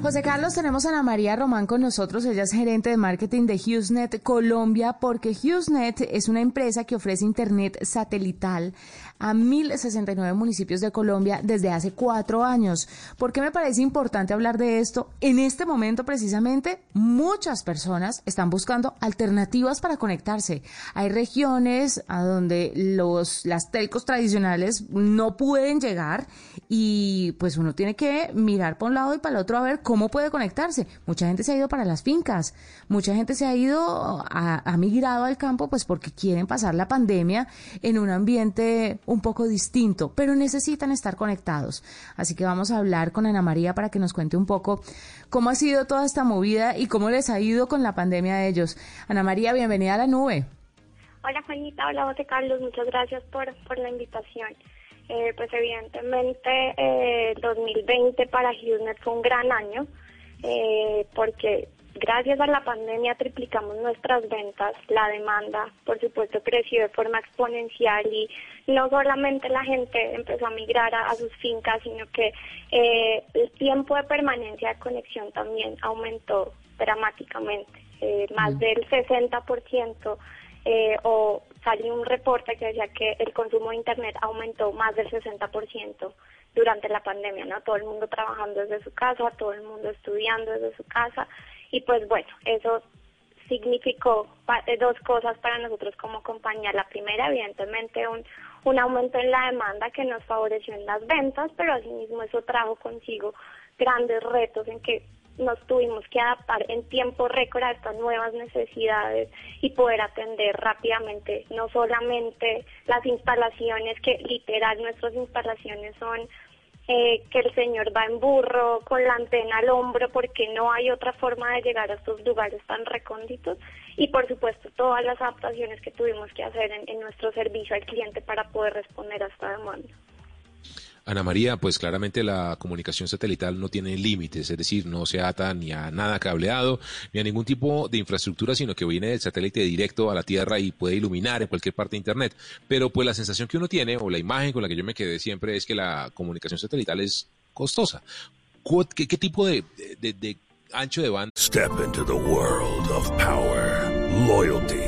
José Carlos, tenemos a Ana María Román con nosotros. Ella es gerente de marketing de HughesNet Colombia, porque HughesNet es una empresa que ofrece internet satelital a 1.069 municipios de Colombia desde hace cuatro años. ¿Por qué me parece importante hablar de esto? En este momento, precisamente, muchas personas están buscando alternativas para conectarse. Hay regiones a donde los, las telcos tradicionales no pueden llegar y pues uno tiene que mirar para un lado y para el otro a ver cómo puede conectarse. Mucha gente se ha ido para las fincas, mucha gente se ha ido, a, ha migrado al campo pues porque quieren pasar la pandemia en un ambiente un poco distinto, pero necesitan estar conectados. Así que vamos a hablar con Ana María para que nos cuente un poco cómo ha sido toda esta movida y cómo les ha ido con la pandemia de ellos. Ana María, bienvenida a la nube. Hola Juanita, hola José Carlos, muchas gracias por, por la invitación. Eh, pues evidentemente eh, 2020 para HughesNet fue un gran año eh, porque gracias a la pandemia triplicamos nuestras ventas, la demanda por supuesto creció de forma exponencial y no solamente la gente empezó a migrar a, a sus fincas, sino que eh, el tiempo de permanencia de conexión también aumentó dramáticamente, más del 60% eh, o salió un reporte que decía que el consumo de Internet aumentó más del 60% durante la pandemia, ¿no? Todo el mundo trabajando desde su casa, todo el mundo estudiando desde su casa y pues bueno, eso significó dos cosas para nosotros como compañía. La primera, evidentemente, un, un aumento en la demanda que nos favoreció en las ventas, pero asimismo eso trajo consigo grandes retos en que nos tuvimos que adaptar en tiempo récord a estas nuevas necesidades y poder atender rápidamente no solamente las instalaciones, que literal nuestras instalaciones son eh, que el señor va en burro con la antena al hombro porque no hay otra forma de llegar a estos lugares tan recónditos y por supuesto todas las adaptaciones que tuvimos que hacer en, en nuestro servicio al cliente para poder responder a esta demanda. Ana María, pues claramente la comunicación satelital no tiene límites, es decir, no se ata ni a nada cableado, ni a ningún tipo de infraestructura, sino que viene del satélite directo a la Tierra y puede iluminar en cualquier parte de Internet. Pero pues la sensación que uno tiene, o la imagen con la que yo me quedé siempre, es que la comunicación satelital es costosa. ¿Qué, tipo de, de ancho de banda? Step into the world of power, loyalty.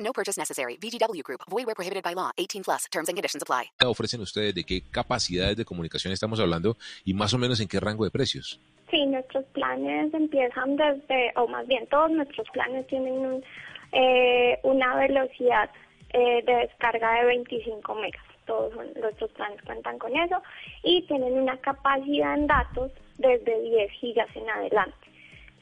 No purchase necessary. VGW Group. Void where prohibited by law. 18 plus. Terms and conditions apply. ofrecen ustedes? ¿De qué capacidades de comunicación estamos hablando? Y más o menos en qué rango de precios. Sí, nuestros planes empiezan desde, o más bien todos nuestros planes tienen un, eh, una velocidad eh, de descarga de 25 megas. Todos son- nuestros planes cuentan con eso y tienen una capacidad en datos desde 10 gigas en adelante.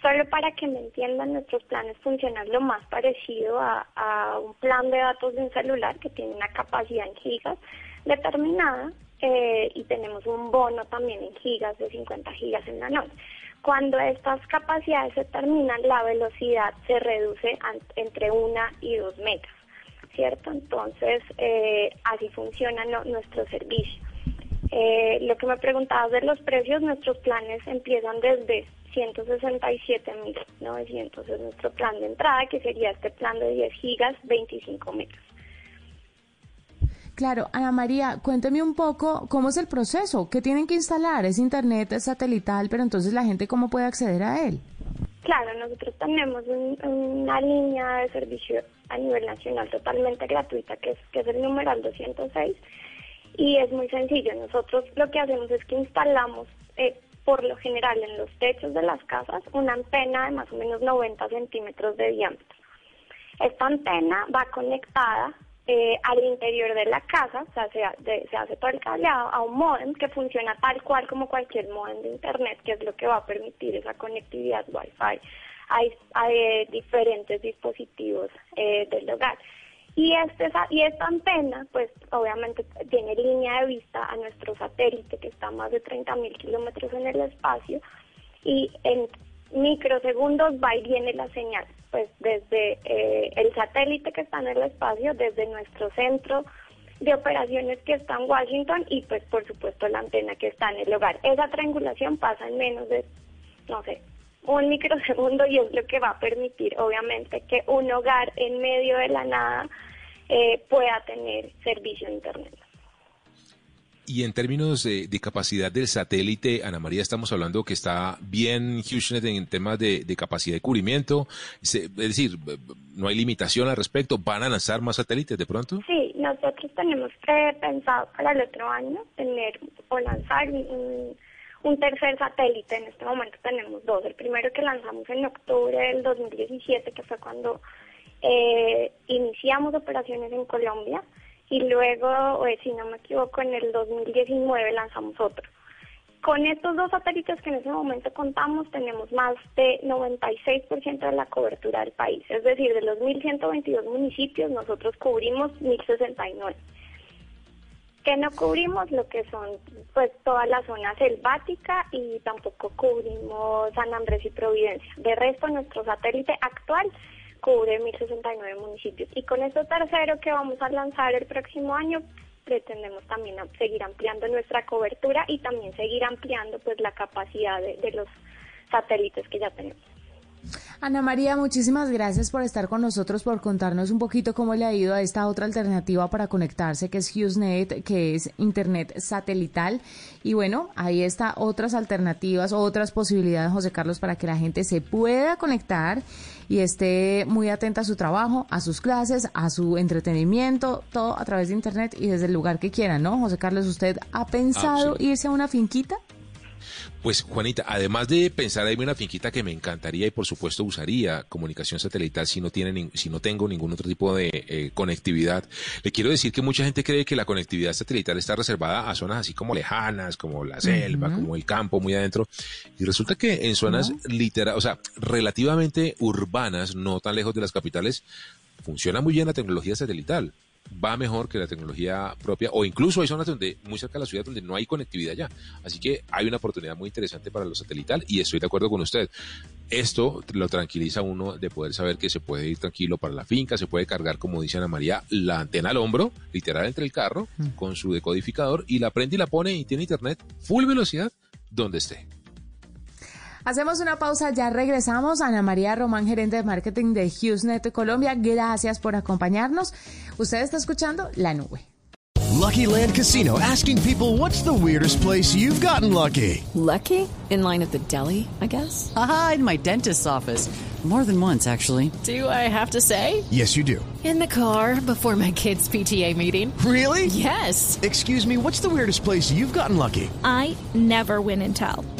Solo para que me entiendan, nuestros planes funcionan lo más parecido a, a un plan de datos de un celular que tiene una capacidad en gigas determinada eh, y tenemos un bono también en gigas de 50 gigas en la noche. Cuando estas capacidades se terminan, la velocidad se reduce entre 1 y 2 megas, ¿cierto? Entonces, eh, así funciona no- nuestro servicio. Eh, lo que me preguntabas de los precios, nuestros planes empiezan desde 167.900 es nuestro plan de entrada, que sería este plan de 10 gigas, 25 megas. Claro, Ana María, cuénteme un poco cómo es el proceso, qué tienen que instalar, es internet es satelital, pero entonces la gente cómo puede acceder a él. Claro, nosotros tenemos un- una línea de servicio a nivel nacional totalmente gratuita, que es, que es el numeral 206, y es muy sencillo. Nosotros lo que hacemos es que instalamos, eh, por lo general en los techos de las casas una antena de más o menos 90 centímetros de diámetro. Esta antena va conectada eh, al interior de la casa, o sea, se, se, hace todo el cableado a un modem que funciona tal cual como cualquier modem de Internet, que es lo que va a permitir esa conectividad Wi-Fi hay, hay diferentes dispositivos eh, del hogar. Y, este, y esta antena, pues obviamente tiene línea de vista a nuestro satélite que está a más de 30.000 kilómetros en el espacio y en microsegundos va y viene la señal pues desde eh, el satélite que está en el espacio, desde nuestro centro de operaciones que está en Washington y pues por supuesto la antena que está en el hogar. Esa triangulación pasa en menos de, no sé, un microsegundo y es lo que va a permitir obviamente que un hogar en medio de la nada eh, pueda tener servicio de Internet. Y en términos de, capacidad del satélite, Ana María, estamos hablando que está bien HughesNet en temas de, capacidad de cubrimiento. Es decir, no hay limitación al respecto. ¿Van a lanzar más satélites de pronto? Sí, nosotros tenemos pensado para el otro año tener o lanzar un, tercer satélite. En este momento tenemos dos. El primero que lanzamos en octubre del 2017, que fue cuando eh, iniciamos operaciones en Colombia y luego, eh, si no me equivoco, en el 2019 lanzamos otro. Con estos dos satélites que en ese momento contamos, tenemos más de 96% de la cobertura del país. Es decir, de los 1.122 municipios, nosotros cubrimos 1.069. Que no cubrimos lo que son pues toda la zona selvática y tampoco cubrimos San Andrés y Providencia. De resto, nuestro satélite actual cubre 1.069 municipios. Y con esto tercero que vamos a lanzar el próximo año, pretendemos también seguir ampliando nuestra cobertura y también seguir ampliando pues la capacidad de los satélites que ya tenemos. Ana María, muchísimas gracias por estar con nosotros, por contarnos un poquito cómo le ha ido a esta otra alternativa para conectarse, que es HughesNet, que es Internet satelital. Y bueno, ahí está otras alternativas, otras posibilidades, José Carlos, para que la gente se pueda conectar y esté muy atenta a su trabajo, a sus clases, a su entretenimiento, todo a través de Internet y desde el lugar que quiera, ¿no? José Carlos, ¿usted ha pensado irse a una finquita? Pues Juanita, además de pensar en una finquita que me encantaría y por supuesto usaría comunicación satelital si no tiene si no tengo ningún otro tipo de eh, conectividad, le quiero decir que mucha gente cree que la conectividad satelital está reservada a zonas así como lejanas, como la selva, como el campo muy adentro. Y resulta que en zonas literal, o sea, relativamente urbanas, no tan lejos de las capitales, funciona muy bien la tecnología satelital va mejor que la tecnología propia, o incluso hay zonas donde, muy cerca de la ciudad donde no hay conectividad ya. Así que hay una oportunidad muy interesante para lo satelital y estoy de acuerdo con usted. Esto lo tranquiliza uno de poder saber que se puede ir tranquilo para la finca, se puede cargar, como dice Ana María, la antena al hombro, literal entre el carro, mm. con su decodificador y la prende y la pone y tiene internet full velocidad donde esté. Hacemos una pausa, ya regresamos. Ana María Román, gerente de marketing de HughesNet Colombia, gracias por acompañarnos. Usted está escuchando La Nube. Lucky Land Casino, asking people what's the weirdest place you've gotten lucky. Lucky? In line at the deli, I guess. Aha, in my dentist's office. More than once, actually. Do I have to say? Yes, you do. In the car before my kids' PTA meeting. Really? Yes. Excuse me, what's the weirdest place you've gotten lucky? I never win and tell.